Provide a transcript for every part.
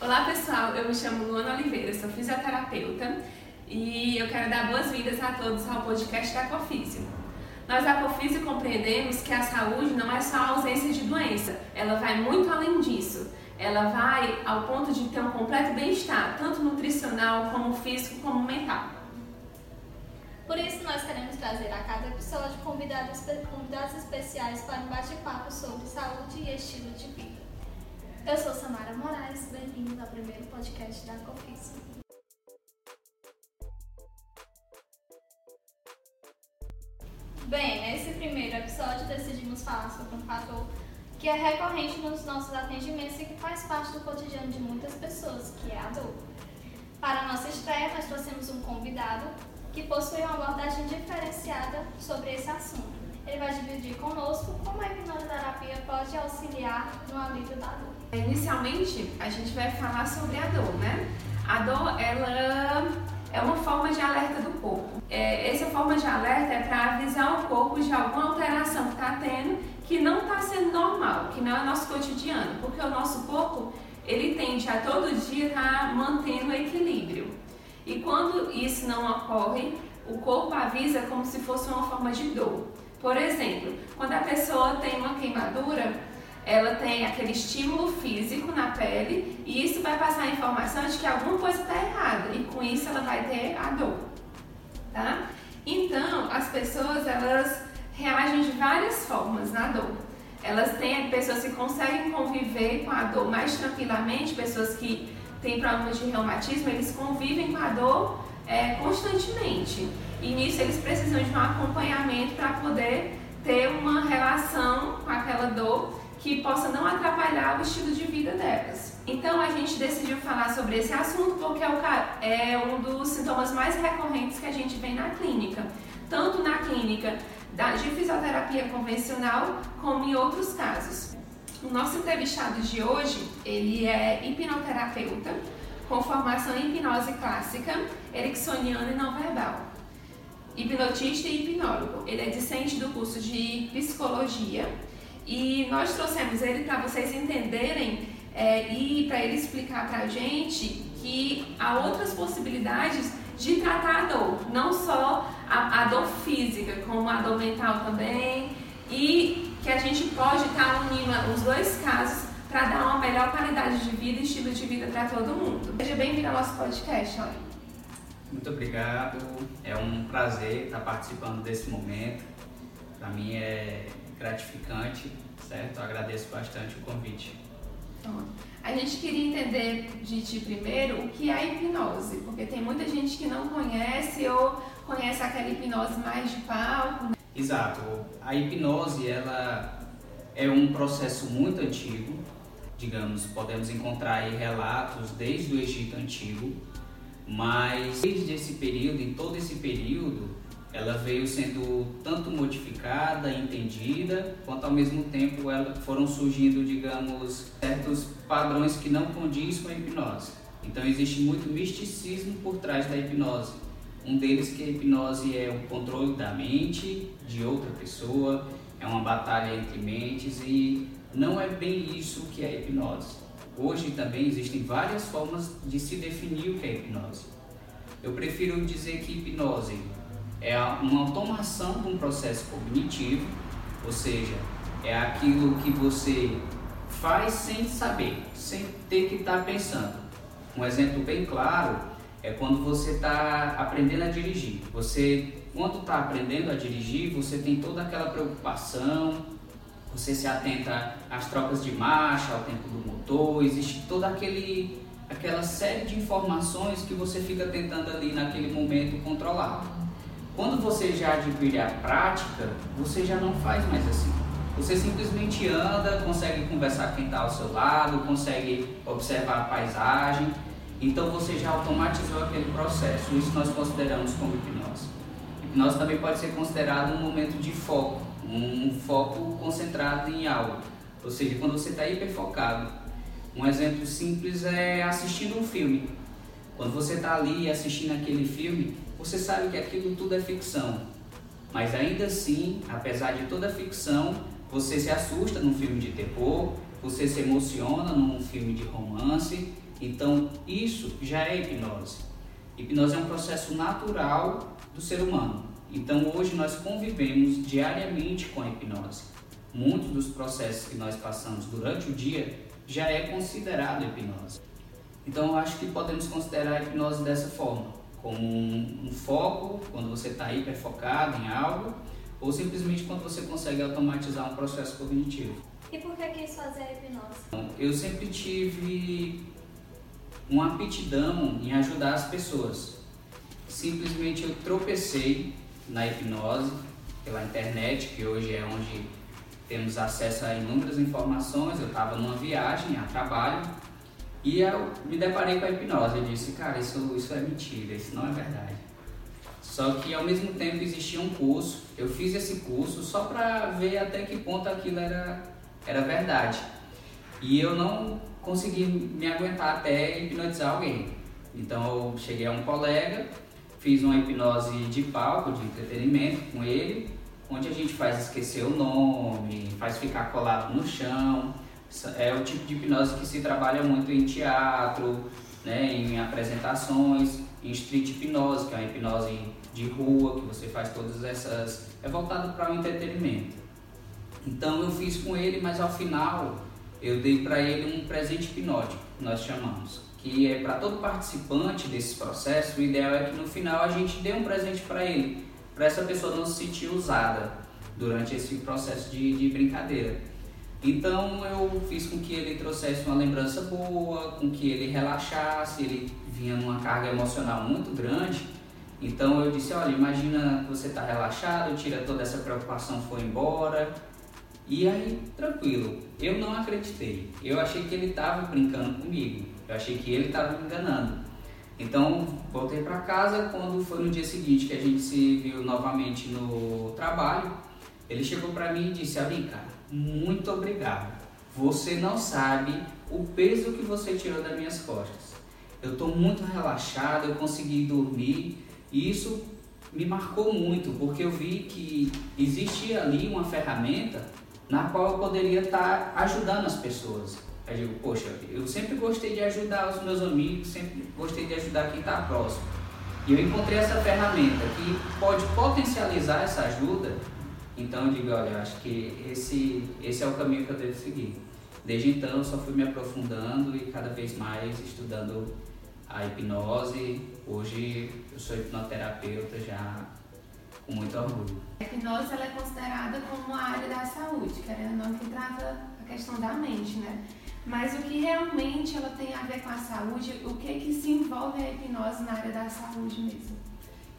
Olá pessoal, eu me chamo Luana Oliveira, sou fisioterapeuta e eu quero dar boas-vindas a todos ao podcast da Cofísio. Nós da Cofísio compreendemos que a saúde não é só a ausência de doença, ela vai muito além disso. Ela vai ao ponto de ter um completo bem-estar, tanto nutricional, como físico, como mental. Por isso, nós queremos trazer a cada episódio convidados, convidados especiais para um bate-papo sobre saúde e estilo de vida. Eu sou Samara Moraes, bem-vindos ao primeiro podcast da Cofis. Bem, nesse primeiro episódio decidimos falar sobre um fator que é recorrente nos nossos atendimentos e que faz parte do cotidiano de muitas pessoas, que é a dor. Para a nossa estreia, nós trouxemos um convidado que possui uma abordagem diferenciada sobre esse assunto. Ele vai dividir conosco como a hipnoterapia pode auxiliar no alívio da dor. Inicialmente, a gente vai falar sobre a dor, né? A dor, ela é uma forma de alerta do corpo. É, essa forma de alerta é para avisar o corpo de alguma alteração que está tendo que não está sendo normal, que não é o nosso cotidiano, porque o nosso corpo ele tende a todo dia estar tá mantendo o equilíbrio. E quando isso não ocorre, o corpo avisa como se fosse uma forma de dor. Por exemplo, quando a pessoa tem uma queimadura, ela tem aquele estímulo físico na pele e isso vai passar a informação de que alguma coisa está errada e com isso ela vai ter a dor, tá? Então, as pessoas elas reagem de várias formas na dor. Elas têm pessoas que conseguem conviver com a dor mais tranquilamente, pessoas que têm problemas de reumatismo, eles convivem com a dor é, constantemente. E nisso eles precisam de um acompanhamento para poder ter uma relação com aquela dor que possa não atrapalhar o estilo de vida delas. Então a gente decidiu falar sobre esse assunto porque é, é um dos sintomas mais recorrentes que a gente vê na clínica, tanto na clínica de fisioterapia convencional como em outros casos. O nosso entrevistado de hoje, ele é hipnoterapeuta com formação em hipnose clássica, ericksoniana e não verbal. Hipnotista e hipnólogo. Ele é discente do curso de psicologia e nós trouxemos ele para vocês entenderem é, e para ele explicar para a gente que há outras possibilidades de tratar a dor, não só a, a dor física, como a dor mental também, e que a gente pode estar tá unindo os dois casos para dar uma melhor qualidade de vida e estilo de vida para todo mundo. Seja bem-vindo ao nosso podcast, olha. Muito obrigado, é um prazer estar participando desse momento. Para mim é gratificante, certo? Eu agradeço bastante o convite. A gente queria entender de ti primeiro o que é hipnose, porque tem muita gente que não conhece ou conhece aquela hipnose mais de palco. Exato. A hipnose ela é um processo muito antigo. Digamos, podemos encontrar aí relatos desde o Egito antigo, mas desde esse período, em todo esse período, ela veio sendo tanto modificada, entendida, quanto ao mesmo tempo ela foram surgindo, digamos, certos padrões que não condiz com a hipnose. Então existe muito misticismo por trás da hipnose. Um deles que a hipnose é o controle da mente de outra pessoa, é uma batalha entre mentes e não é bem isso que é a hipnose. Hoje também existem várias formas de se definir o que é hipnose. Eu prefiro dizer que hipnose é uma automação de um processo cognitivo, ou seja, é aquilo que você faz sem saber, sem ter que estar tá pensando. Um exemplo bem claro é quando você está aprendendo a dirigir. Você, quando está aprendendo a dirigir, você tem toda aquela preocupação, você se atenta às trocas de marcha, ao tempo do motor, existe toda aquele, aquela série de informações que você fica tentando ali naquele momento controlar. Quando você já adquire a prática, você já não faz mais assim. Você simplesmente anda, consegue conversar com quem está ao seu lado, consegue observar a paisagem. Então você já automatizou aquele processo. Isso nós consideramos como hipnose. Hipnose também pode ser considerado um momento de foco, um foco concentrado em algo. Ou seja, quando você está hiperfocado. Um exemplo simples é assistindo um filme. Quando você está ali assistindo aquele filme, você sabe que aquilo tudo é ficção. Mas ainda assim, apesar de toda a ficção, você se assusta num filme de terror, você se emociona num filme de romance Então, isso já é hipnose. Hipnose é um processo natural do ser humano. Então, hoje nós convivemos diariamente com a hipnose. Muitos dos processos que nós passamos durante o dia já é considerado hipnose. Então, eu acho que podemos considerar a hipnose dessa forma, como um, um foco, quando você está hiperfocado em algo, ou simplesmente quando você consegue automatizar um processo cognitivo. E por que quis fazer a hipnose? Então, eu sempre tive uma aptidão em ajudar as pessoas. Simplesmente eu tropecei na hipnose pela internet, que hoje é onde temos acesso a inúmeras informações. Eu estava numa viagem a trabalho e eu me deparei com a hipnose. Eu disse, cara, isso, isso é mentira, isso não é verdade. Só que ao mesmo tempo existia um curso, eu fiz esse curso só para ver até que ponto aquilo era, era verdade. E eu não consegui me aguentar até hipnotizar alguém. Então eu cheguei a um colega, fiz uma hipnose de palco, de entretenimento com ele, onde a gente faz esquecer o nome, faz ficar colado no chão. É o tipo de hipnose que se trabalha muito em teatro, né, em apresentações, em street hipnose, que é uma hipnose de rua, que você faz todas essas. é voltado para o entretenimento. Então eu fiz com ele, mas ao final eu dei para ele um presente hipnótico, nós chamamos, que é para todo participante desse processo, o ideal é que no final a gente dê um presente para ele, para essa pessoa não se sentir usada durante esse processo de, de brincadeira. Então eu fiz com que ele trouxesse uma lembrança boa, com que ele relaxasse, ele vinha numa carga emocional muito grande. Então eu disse, olha, imagina que você está relaxado, tira toda essa preocupação, foi embora, e aí, tranquilo, eu não acreditei. Eu achei que ele estava brincando comigo. Eu achei que ele estava me enganando. Então, voltei para casa. Quando foi no dia seguinte que a gente se viu novamente no trabalho, ele chegou para mim e disse: Alin, cara, muito obrigado. Você não sabe o peso que você tirou das minhas costas. Eu estou muito relaxado, eu consegui dormir e isso me marcou muito porque eu vi que existia ali uma ferramenta na qual eu poderia estar ajudando as pessoas. Eu digo, poxa, eu sempre gostei de ajudar os meus amigos, sempre gostei de ajudar quem está próximo. E eu encontrei essa ferramenta que pode potencializar essa ajuda. Então eu digo, olha, acho que esse, esse é o caminho que eu devo seguir. Desde então eu só fui me aprofundando e cada vez mais estudando a hipnose. Hoje eu sou hipnoterapeuta já com muito orgulho. A hipnose ela é considerada como uma área da saúde, querendo ou não, que trata a questão da mente, né? Mas o que realmente ela tem a ver com a saúde, o que que se envolve a hipnose na área da saúde mesmo?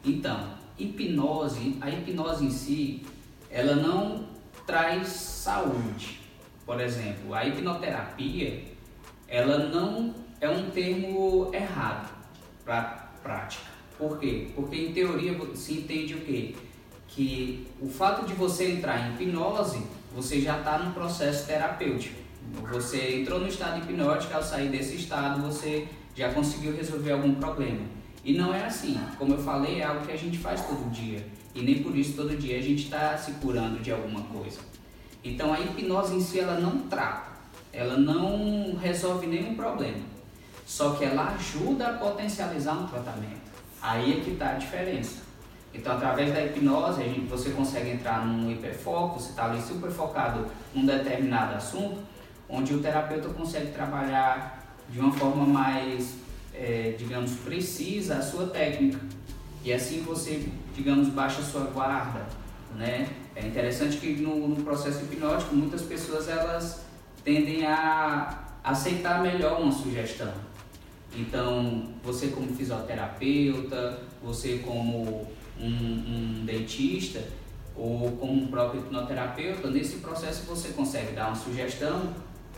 Então, hipnose, a hipnose em si, ela não traz saúde. Por exemplo, a hipnoterapia, ela não é um termo errado para prática. Por quê? Porque em teoria se entende o quê? Que o fato de você entrar em hipnose, você já está num processo terapêutico. Você entrou no estado hipnótico, ao sair desse estado, você já conseguiu resolver algum problema. E não é assim. Como eu falei, é algo que a gente faz todo dia. E nem por isso todo dia a gente está se curando de alguma coisa. Então a hipnose em si ela não trata, ela não resolve nenhum problema. Só que ela ajuda a potencializar um tratamento. Aí é que está a diferença. Então, através da hipnose, gente, você consegue entrar num hiperfoco, você está ali super focado num determinado assunto, onde o terapeuta consegue trabalhar de uma forma mais, é, digamos, precisa a sua técnica. E assim você, digamos, baixa sua guarda, né? É interessante que no, no processo hipnótico, muitas pessoas elas tendem a aceitar melhor uma sugestão. Então, você como fisioterapeuta, você como um, um dentista ou como um próprio hipnoterapeuta, nesse processo você consegue dar uma sugestão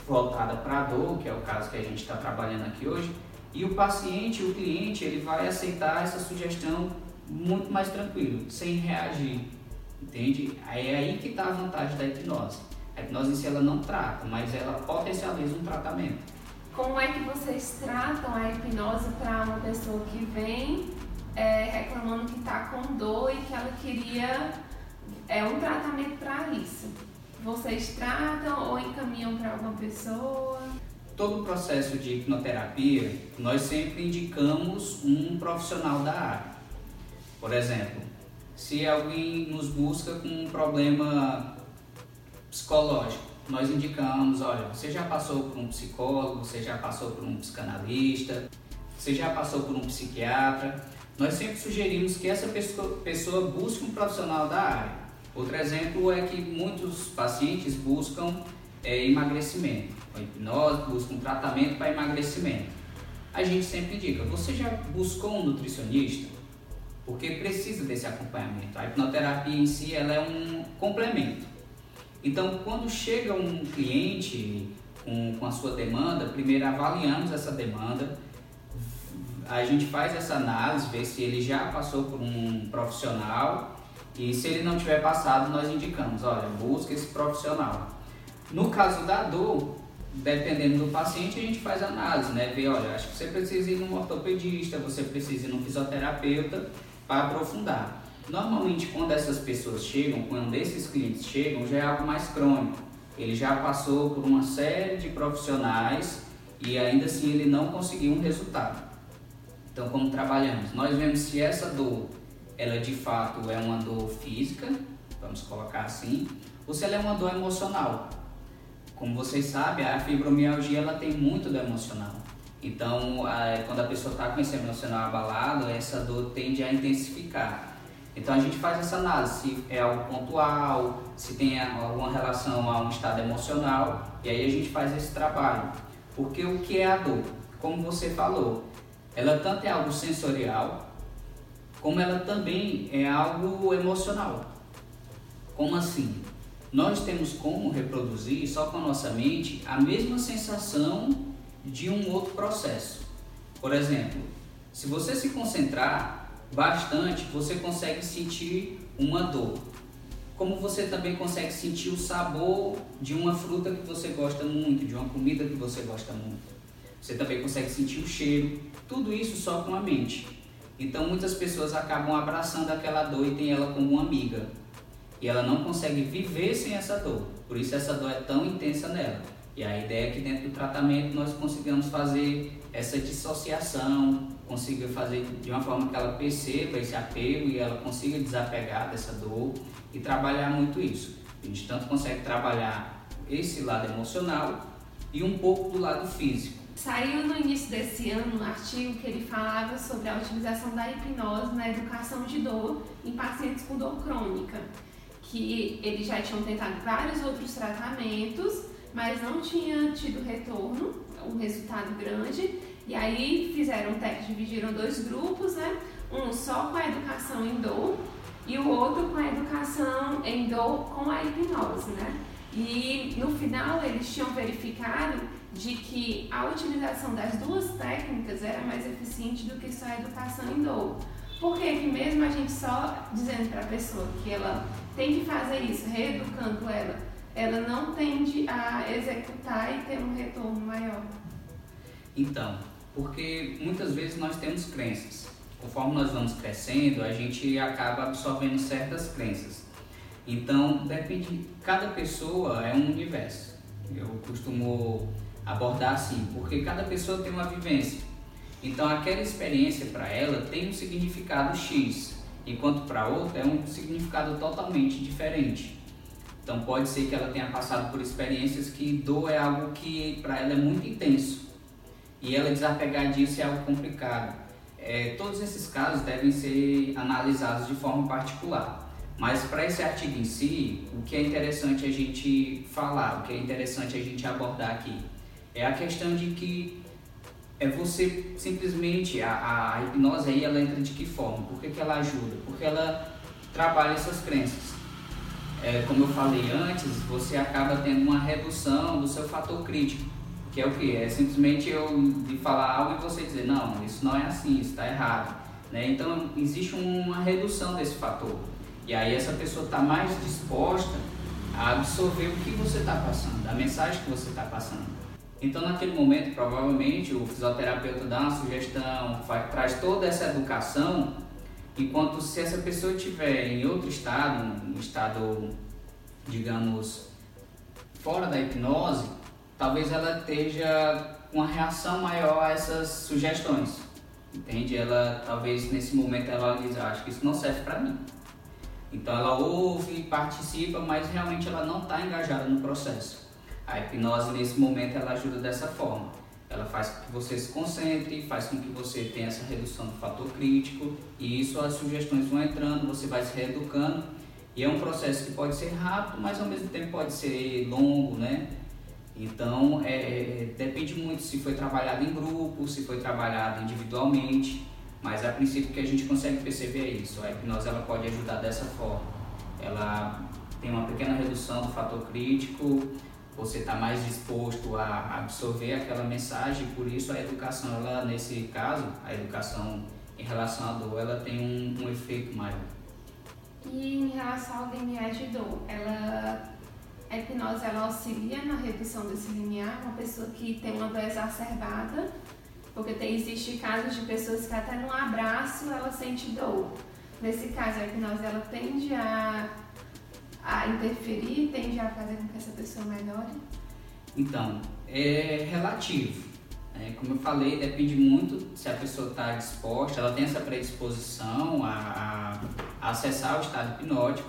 voltada para a dor, que é o caso que a gente está trabalhando aqui hoje, e o paciente, o cliente, ele vai aceitar essa sugestão muito mais tranquilo, sem reagir, entende? É aí que está a vantagem da hipnose. A hipnose em si ela não trata, mas ela potencializa um tratamento. Como é que vocês tratam a hipnose para uma pessoa que vem é, reclamando que está com dor e que ela queria é, um tratamento para isso? Vocês tratam ou encaminham para alguma pessoa? Todo o processo de hipnoterapia, nós sempre indicamos um profissional da área. Por exemplo, se alguém nos busca com um problema psicológico, nós indicamos, olha, você já passou por um psicólogo, você já passou por um psicanalista, você já passou por um psiquiatra. Nós sempre sugerimos que essa pessoa, busque um profissional da área. Outro exemplo é que muitos pacientes buscam é, emagrecimento, a hipnose, buscam um tratamento para emagrecimento. A gente sempre indica, você já buscou um nutricionista? Porque precisa desse acompanhamento. A hipnoterapia em si ela é um complemento. Então, quando chega um cliente com, com a sua demanda, primeiro avaliamos essa demanda, a gente faz essa análise, vê se ele já passou por um profissional e se ele não tiver passado, nós indicamos, olha, busca esse profissional. No caso da dor, dependendo do paciente, a gente faz análise, né? Ver, olha, acho que você precisa ir num ortopedista, você precisa ir num fisioterapeuta para aprofundar. Normalmente, quando essas pessoas chegam, quando esses clientes chegam, já é algo mais crônico. Ele já passou por uma série de profissionais e ainda assim ele não conseguiu um resultado. Então, como trabalhamos? Nós vemos se essa dor, ela de fato é uma dor física, vamos colocar assim, ou se ela é uma dor emocional. Como vocês sabem, a fibromialgia ela tem muito do emocional. Então, quando a pessoa está com esse emocional abalado, essa dor tende a intensificar. Então, a gente faz essa análise, se é algo pontual, se tem alguma relação a um estado emocional, e aí a gente faz esse trabalho. Porque o que é a dor? Como você falou, ela tanto é algo sensorial, como ela também é algo emocional. Como assim? Nós temos como reproduzir só com a nossa mente a mesma sensação de um outro processo. Por exemplo, se você se concentrar bastante, você consegue sentir uma dor. Como você também consegue sentir o sabor de uma fruta que você gosta muito, de uma comida que você gosta muito. Você também consegue sentir o cheiro, tudo isso só com a mente. Então muitas pessoas acabam abraçando aquela dor e tem ela como uma amiga e ela não consegue viver sem essa dor. Por isso essa dor é tão intensa nela. E a ideia é que dentro do tratamento nós consigamos fazer essa dissociação, consiga fazer de uma forma que ela perceba esse apego e ela consiga desapegar dessa dor e trabalhar muito isso. A gente tanto consegue trabalhar esse lado emocional e um pouco do lado físico. Saiu no início desse ano um artigo que ele falava sobre a utilização da hipnose na educação de dor em pacientes com dor crônica que eles já tinham tentado vários outros tratamentos, mas não tinha tido retorno, um resultado grande. E aí fizeram um teste, dividiram dois grupos, né? Um só com a educação em dor e o outro com a educação em dor com a hipnose, né? E no final eles tinham verificado de que a utilização das duas técnicas era mais eficiente do que só a educação em dor. Por que mesmo a gente só dizendo para a pessoa que ela tem que fazer isso, reeducando ela, ela não tende a executar e ter um retorno maior? Então, porque muitas vezes nós temos crenças. Conforme nós vamos crescendo, a gente acaba absorvendo certas crenças. Então, depende, cada pessoa é um universo. Eu costumo abordar assim, porque cada pessoa tem uma vivência. Então, aquela experiência para ela tem um significado X enquanto para outra é um significado totalmente diferente. Então pode ser que ela tenha passado por experiências que dor é algo que para ela é muito intenso e ela desapegar disso é algo complicado. É, todos esses casos devem ser analisados de forma particular. Mas para esse artigo em si, o que é interessante a gente falar, o que é interessante a gente abordar aqui, é a questão de que é você simplesmente, a, a hipnose aí ela entra de que forma? Por que, ela ajuda? Porque ela trabalha essas crenças. É, como eu falei antes, você acaba tendo uma redução do seu fator crítico, que é o que? É simplesmente eu de falar algo e você dizer, não, isso não é assim, isso está errado. Né? Então existe uma redução desse fator. E aí essa pessoa está mais disposta a absorver o que você está passando, a mensagem que você está passando. Então, naquele momento, provavelmente, o fisioterapeuta dá uma sugestão, faz, traz toda essa educação, enquanto se essa pessoa estiver em outro estado, um estado, digamos, fora da hipnose, talvez ela esteja com uma reação maior a essas sugestões. Entende? Ela talvez nesse momento ela diz, ah, acho que isso não serve para mim. Então ela ouve, participa, mas realmente ela não está engajada no processo. A hipnose nesse momento ela ajuda dessa forma. Ela faz com que você se concentre, faz com que você tenha essa redução do fator crítico e isso as sugestões vão entrando, você vai se reeducando e é um processo que pode ser rápido, mas ao mesmo tempo pode ser longo, né? Então é, depende muito se foi trabalhado em grupo, se foi trabalhado individualmente. Mas a princípio que a gente consegue perceber é isso. A hipnose ela pode ajudar dessa forma. Ela tem uma pequena redução do fator crítico, você está mais disposto a absorver aquela mensagem, por isso a educação, ela nesse caso, a educação em relação à dor, ela tem um, um efeito maior. E em relação ao limiar de dor, ela, a hipnose ela auxilia na redução desse limiar, uma pessoa que tem uma dor exacerbada, porque tem, existe casos de pessoas que até no abraço ela sente dor. Nesse caso, a hipnose ela tende a, a interferir, tende a fazer com que essa pessoa melhore? Então, é relativo. Né? Como eu falei, depende muito se a pessoa está disposta, ela tem essa predisposição a, a acessar o estado hipnótico,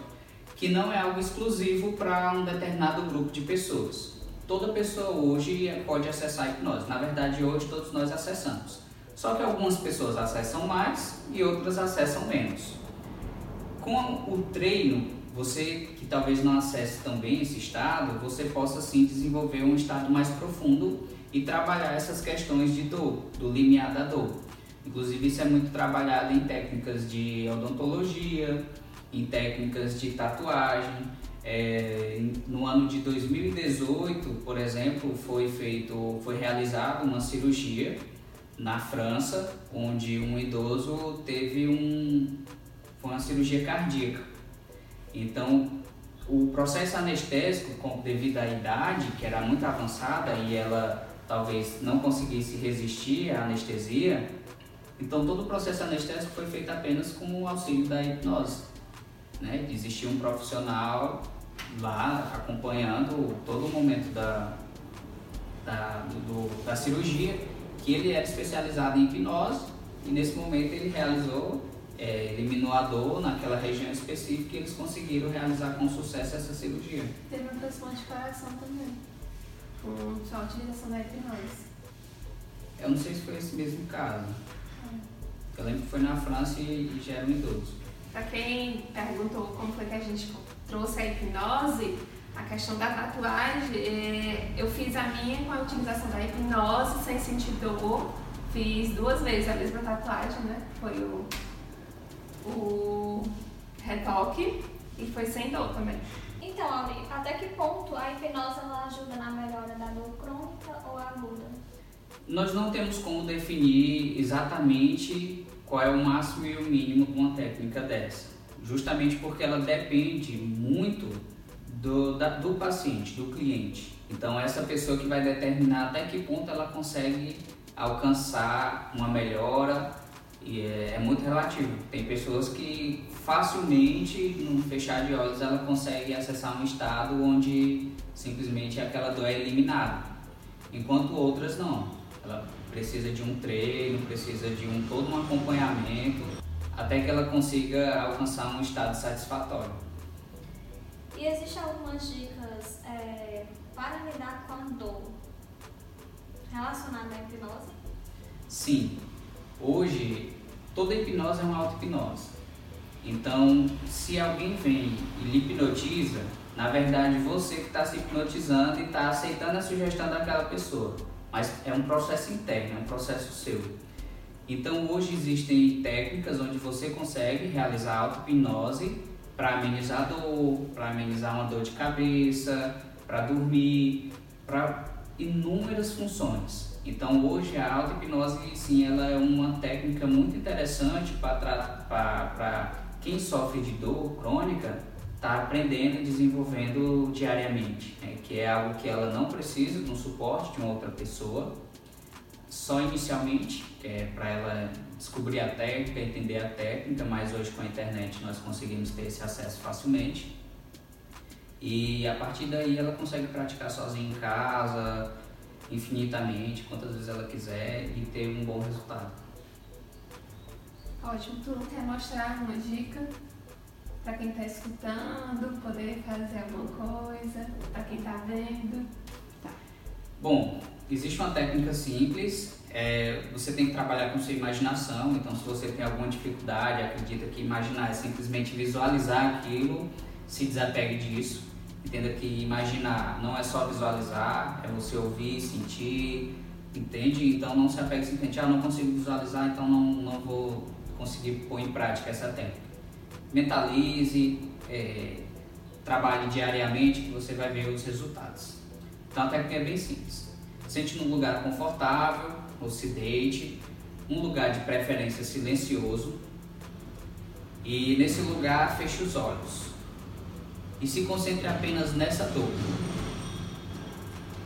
que não é algo exclusivo para um determinado grupo de pessoas toda pessoa hoje pode acessar a hipnose. Na verdade, hoje todos nós acessamos. Só que algumas pessoas acessam mais e outras acessam menos. Com o treino, você que talvez não acesse também esse estado, você possa sim desenvolver um estado mais profundo e trabalhar essas questões de dor, do limiar da dor. Inclusive, isso é muito trabalhado em técnicas de odontologia, em técnicas de tatuagem, é, no ano de 2018, por exemplo, foi feito, foi realizada uma cirurgia na França, onde um idoso teve um, foi uma cirurgia cardíaca. Então, o processo anestésico, devido à idade, que era muito avançada e ela talvez não conseguisse resistir à anestesia, então todo o processo anestésico foi feito apenas com o auxílio da hipnose. Né? Existia um profissional lá acompanhando todo o momento da, da, do, da cirurgia, que ele era especializado em hipnose e nesse momento ele realizou, é, eliminou a dor naquela região específica e eles conseguiram realizar com sucesso essa cirurgia. Teve um transplante de coração também, com só a utilização da hipnose. Eu não sei se foi esse mesmo caso. Hum. Eu lembro que foi na França e, e já era um idoso. Para quem perguntou como foi que a gente trouxe a hipnose, a questão da tatuagem, é, eu fiz a minha com a utilização da hipnose, sem sentir dor. Fiz duas vezes a mesma tatuagem, né? Foi o, o retoque e foi sem dor também. Então, Ali, até que ponto a hipnose ela ajuda na melhora da dor crônica ou aguda? Nós não temos como definir exatamente qual é o máximo e o mínimo de uma técnica dessa justamente porque ela depende muito do, da, do paciente, do cliente. Então, essa pessoa que vai determinar até que ponto ela consegue alcançar uma melhora e é, é muito relativo. Tem pessoas que facilmente, num fechar de olhos, ela consegue acessar um estado onde simplesmente aquela dor é eliminada, enquanto outras não. Ela precisa de um treino, precisa de um todo um acompanhamento até que ela consiga alcançar um estado satisfatório. E existem algumas dicas é, para lidar com a dor relacionada à hipnose? Sim. Hoje, toda hipnose é uma auto-hipnose. Então, se alguém vem e lhe hipnotiza, na verdade você que está se hipnotizando e está aceitando a sugestão daquela pessoa. Mas é um processo interno, é um processo seu. Então hoje existem técnicas onde você consegue realizar auto-hipnose para amenizar a dor, para amenizar uma dor de cabeça, para dormir, para inúmeras funções. Então hoje a auto-hipnose sim ela é uma técnica muito interessante para quem sofre de dor crônica está aprendendo e desenvolvendo diariamente, né? que é algo que ela não precisa de um suporte de uma outra pessoa, só inicialmente, é, para ela descobrir a técnica, entender a técnica, mas hoje com a internet nós conseguimos ter esse acesso facilmente. E a partir daí ela consegue praticar sozinha em casa, infinitamente, quantas vezes ela quiser e ter um bom resultado. Ótimo. Tu quer mostrar uma dica para quem está escutando, poder fazer alguma coisa, para quem está vendo? Tá. Bom, existe uma técnica simples. É, você tem que trabalhar com sua imaginação. Então, se você tem alguma dificuldade, acredita que imaginar é simplesmente visualizar aquilo, se desapegue disso. Entenda que imaginar não é só visualizar, é você ouvir, sentir, entende? Então não se apegue simplesmente, ah, não consigo visualizar, então não, não vou conseguir pôr em prática essa técnica. Mentalize, é, trabalhe diariamente que você vai ver os resultados. Então a técnica é bem simples. Sente num lugar confortável, ou se deite, um lugar de preferência silencioso, e nesse lugar feche os olhos e se concentre apenas nessa dor.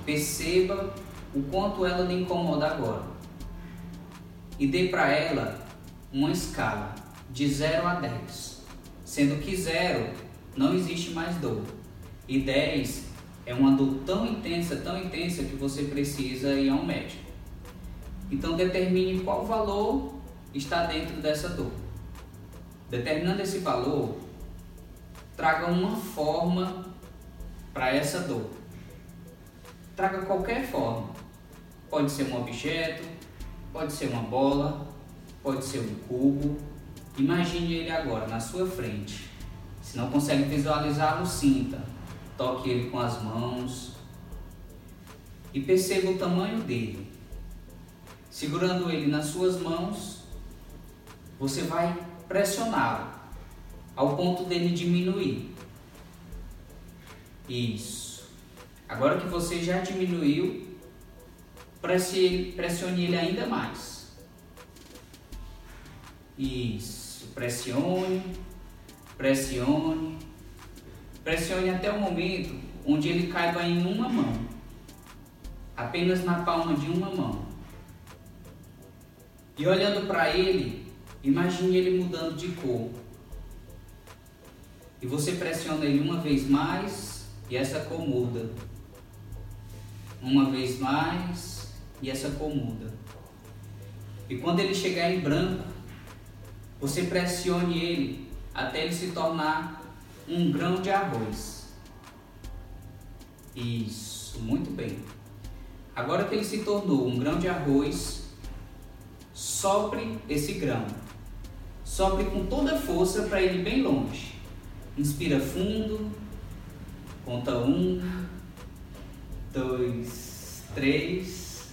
Perceba o quanto ela lhe incomoda agora e dê para ela uma escala de 0 a 10, sendo que 0 não existe mais dor e 10 é uma dor tão intensa, tão intensa que você precisa ir a um médico. Então determine qual valor está dentro dessa dor. Determinando esse valor, traga uma forma para essa dor. Traga qualquer forma. Pode ser um objeto, pode ser uma bola, pode ser um cubo. Imagine ele agora na sua frente. Se não consegue visualizá-lo, sinta. Toque ele com as mãos e perceba o tamanho dele. Segurando ele nas suas mãos, você vai pressioná-lo ao ponto dele diminuir. Isso. Agora que você já diminuiu, pressione ele ainda mais. Isso. Pressione, pressione, pressione até o momento onde ele caiba em uma mão. Apenas na palma de uma mão. E olhando para ele, imagine ele mudando de cor e você pressiona ele uma vez mais e essa cor muda. Uma vez mais e essa cor muda. E quando ele chegar em branco, você pressione ele até ele se tornar um grão de arroz. Isso, muito bem. Agora que ele se tornou um grão de arroz, sopre esse grão. Sopre com toda a força para ele bem longe. Inspira fundo. Conta um, dois, três.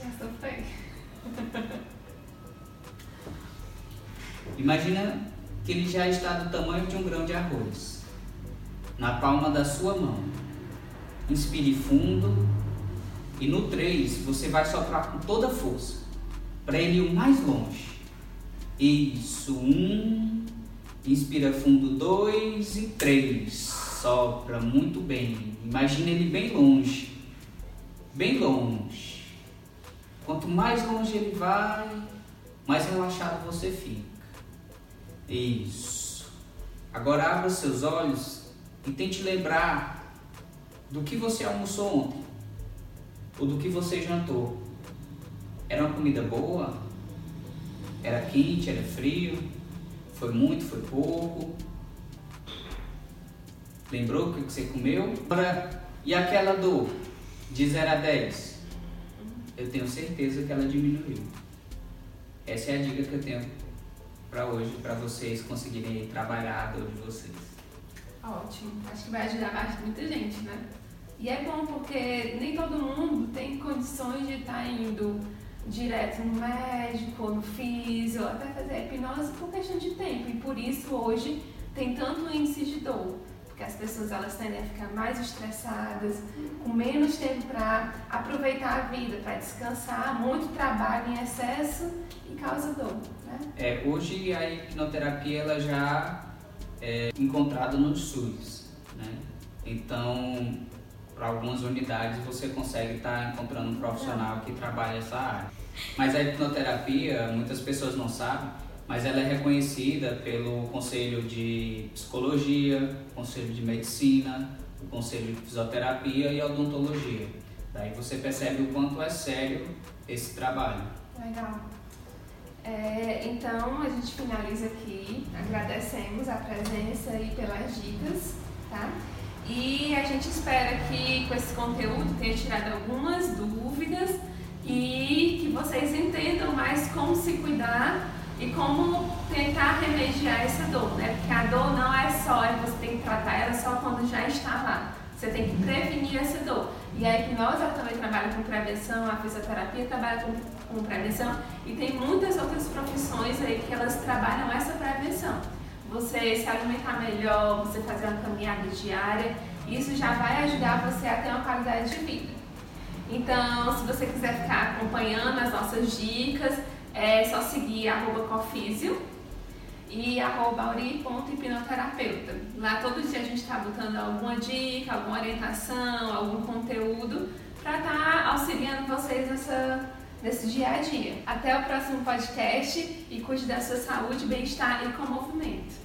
Imagina que ele já está do tamanho de um grão de arroz, na palma da sua mão. Inspire fundo e no 3 você vai soprar com toda a força para ele ir o mais longe. Isso, um, Inspira fundo, dois e três. Sopra muito bem. Imagina ele bem longe. Bem longe. Quanto mais longe ele vai, mais relaxado você fica. Isso. Agora abra seus olhos e tente lembrar do que você almoçou ontem. Ou do que você jantou. Era uma comida boa? Era quente? Era frio? Foi muito, foi pouco? Lembrou o que você comeu? E aquela dor de 0 a 10? Eu tenho certeza que ela diminuiu. Essa é a dica que eu tenho para hoje, para vocês conseguirem trabalhar a dor de vocês. Ótimo. Acho que vai ajudar bastante muita gente, né? E é bom porque nem todo mundo tem condições de estar tá indo direto no médico, no físio, ou até fazer hipnose por questão de tempo. E por isso hoje tem tanto índice de dor, porque as pessoas elas tendem a ficar mais estressadas, com menos tempo para aproveitar a vida, para descansar, muito trabalho em excesso e causa dor. Né? É, hoje a hipnoterapia ela já é encontrada nos SUS, né? Então para algumas unidades você consegue estar tá encontrando um profissional que trabalha essa área. Mas a hipnoterapia, muitas pessoas não sabem, mas ela é reconhecida pelo Conselho de Psicologia, Conselho de Medicina, o Conselho de Fisioterapia e Odontologia. Daí você percebe o quanto é sério esse trabalho. Legal. É, então a gente finaliza aqui, agradecemos a presença e pelas dicas, tá? E a gente espera que com esse conteúdo tenha tirado algumas dúvidas e que vocês entendam mais como se cuidar e como tentar remediar essa dor, né? Porque a dor não é só, você tem que tratar ela só quando já está lá. Você tem que prevenir essa dor. E a hipnose também trabalha com prevenção, a fisioterapia trabalha com, com prevenção e tem muitas outras profissões aí que elas trabalham essa prevenção. Você se alimentar melhor, você fazer uma caminhada diária, isso já vai ajudar você a ter uma qualidade de vida. Então, se você quiser ficar acompanhando as nossas dicas, é só seguir arroba cofísio e arroba auri.hipnoterapeuta. Lá todo dia a gente está botando alguma dica, alguma orientação, algum conteúdo para estar tá auxiliando vocês nessa, nesse dia a dia. Até o próximo podcast e cuide da sua saúde, bem-estar e com movimento.